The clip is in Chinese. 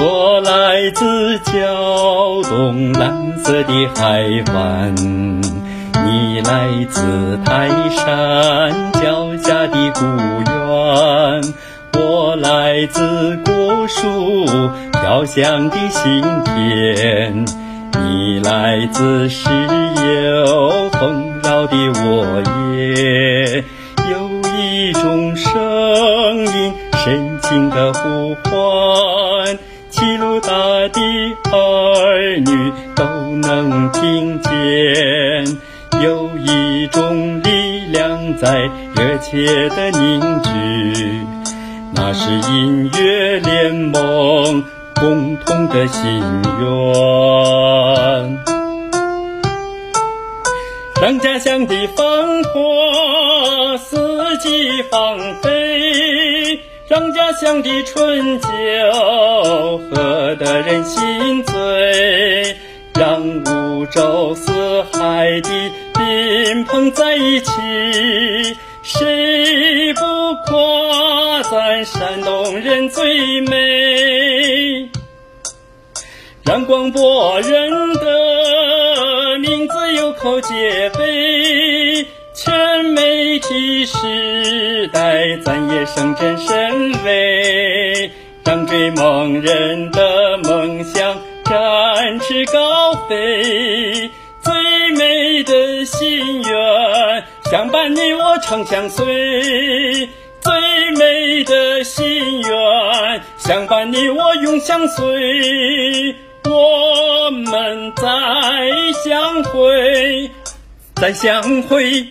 我来自胶东蓝色的海湾。你来自泰山脚下的古园，我来自古树飘香的新田。你来自石油丰饶的沃野，有一种声音深情的呼唤，齐鲁大地儿女都能听见。有一种力量在热切的凝聚，那是音乐联盟共同的心愿。让家乡的繁华四季放飞，让家乡的春酒喝得人心醉，让五洲四海的宾朋在一起，谁不夸赞山东人最美？让广播人的名字有口皆碑，全媒体时代咱也声震神威，让追梦人的梦想展翅高飞。最美的心愿，相伴你我长相随。最美的心愿，相伴你我永相随。我们再相会，再相会。